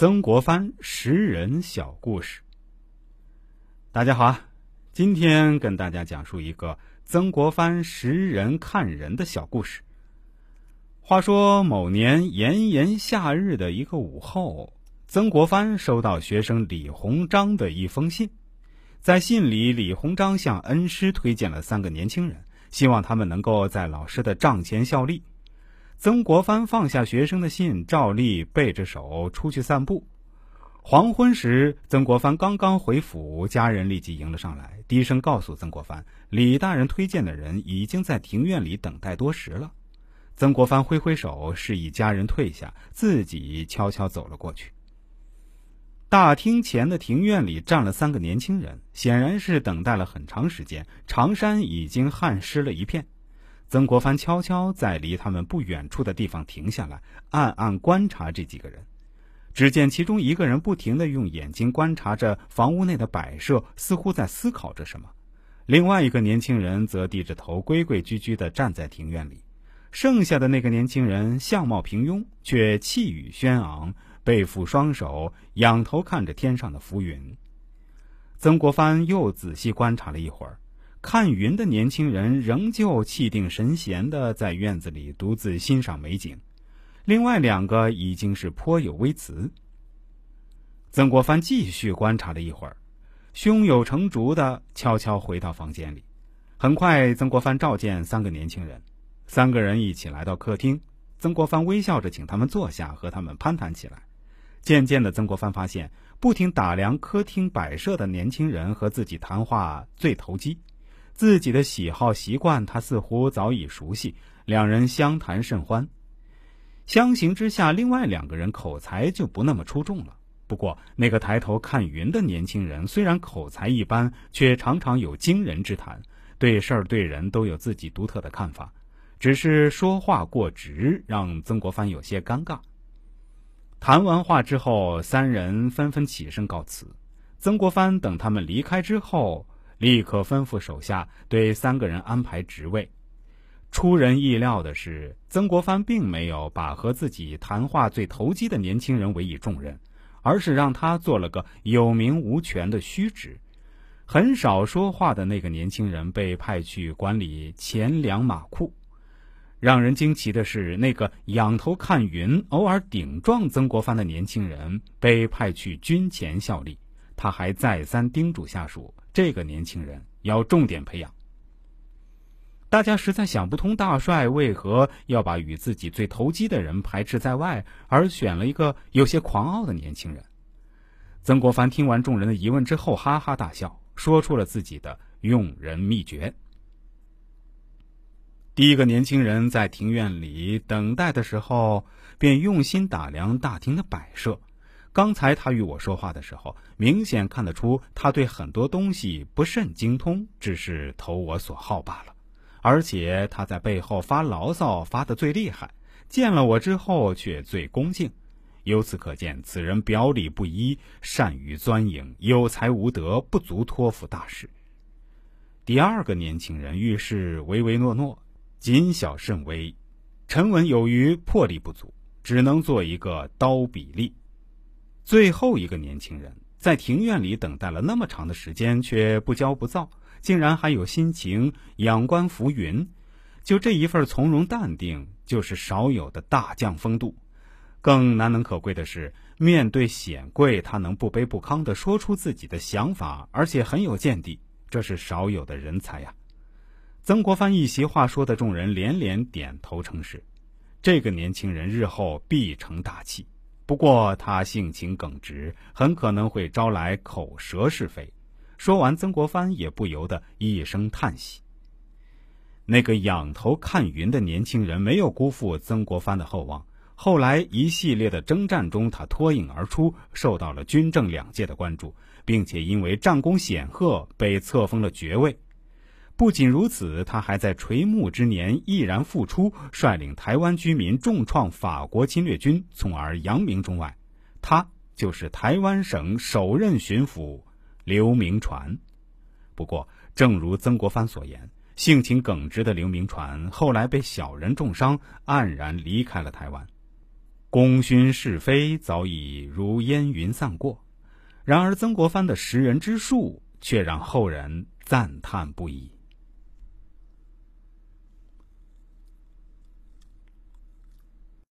曾国藩识人小故事。大家好啊，今天跟大家讲述一个曾国藩识人看人的小故事。话说某年炎炎夏日的一个午后，曾国藩收到学生李鸿章的一封信，在信里，李鸿章向恩师推荐了三个年轻人，希望他们能够在老师的帐前效力。曾国藩放下学生的信，照例背着手出去散步。黄昏时，曾国藩刚刚回府，家人立即迎了上来，低声告诉曾国藩：“李大人推荐的人已经在庭院里等待多时了。”曾国藩挥挥手，示意家人退下，自己悄悄走了过去。大厅前的庭院里站了三个年轻人，显然是等待了很长时间，长衫已经汗湿了一片。曾国藩悄悄在离他们不远处的地方停下来，暗暗观察这几个人。只见其中一个人不停的用眼睛观察着房屋内的摆设，似乎在思考着什么；另外一个年轻人则低着头，规规矩矩的站在庭院里。剩下的那个年轻人相貌平庸，却气宇轩昂，背负双手，仰头看着天上的浮云。曾国藩又仔细观察了一会儿。看云的年轻人仍旧气定神闲的在院子里独自欣赏美景，另外两个已经是颇有微词。曾国藩继续观察了一会儿，胸有成竹的悄悄回到房间里。很快，曾国藩召见三个年轻人，三个人一起来到客厅。曾国藩微笑着请他们坐下，和他们攀谈起来。渐渐的，曾国藩发现，不停打量客厅摆设的年轻人和自己谈话最投机。自己的喜好习惯，他似乎早已熟悉。两人相谈甚欢。相形之下，另外两个人口才就不那么出众了。不过，那个抬头看云的年轻人虽然口才一般，却常常有惊人之谈，对事儿对人都有自己独特的看法。只是说话过直，让曾国藩有些尴尬。谈完话之后，三人纷纷起身告辞。曾国藩等他们离开之后。立刻吩咐手下对三个人安排职位。出人意料的是，曾国藩并没有把和自己谈话最投机的年轻人委以重任，而是让他做了个有名无权的虚职。很少说话的那个年轻人被派去管理钱粮马库。让人惊奇的是，那个仰头看云、偶尔顶撞曾国藩的年轻人被派去军前效力。他还再三叮嘱下属。这个年轻人要重点培养。大家实在想不通，大帅为何要把与自己最投机的人排斥在外，而选了一个有些狂傲的年轻人。曾国藩听完众人的疑问之后，哈哈大笑，说出了自己的用人秘诀。第一个年轻人在庭院里等待的时候，便用心打量大厅的摆设。刚才他与我说话的时候，明显看得出他对很多东西不甚精通，只是投我所好罢了。而且他在背后发牢骚发得最厉害，见了我之后却最恭敬。由此可见，此人表里不一，善于钻营，有才无德，不足托付大事。第二个年轻人遇事唯唯诺诺，谨小慎微，沉稳有余，魄力不足，只能做一个刀笔吏。最后一个年轻人在庭院里等待了那么长的时间，却不骄不躁，竟然还有心情仰观浮云。就这一份从容淡定，就是少有的大将风度。更难能可贵的是，面对显贵，他能不卑不亢地说出自己的想法，而且很有见地，这是少有的人才呀。曾国藩一席话说的，众人连连点头称是。这个年轻人日后必成大器。不过他性情耿直，很可能会招来口舌是非。说完，曾国藩也不由得一声叹息。那个仰头看云的年轻人没有辜负曾国藩的厚望。后来一系列的征战中，他脱颖而出，受到了军政两界的关注，并且因为战功显赫，被册封了爵位。不仅如此，他还在垂暮之年毅然复出，率领台湾居民重创法国侵略军，从而扬名中外。他就是台湾省首任巡抚刘铭传。不过，正如曾国藩所言，性情耿直的刘铭传后来被小人重伤，黯然离开了台湾。功勋是非早已如烟云散过，然而曾国藩的识人之术却让后人赞叹不已。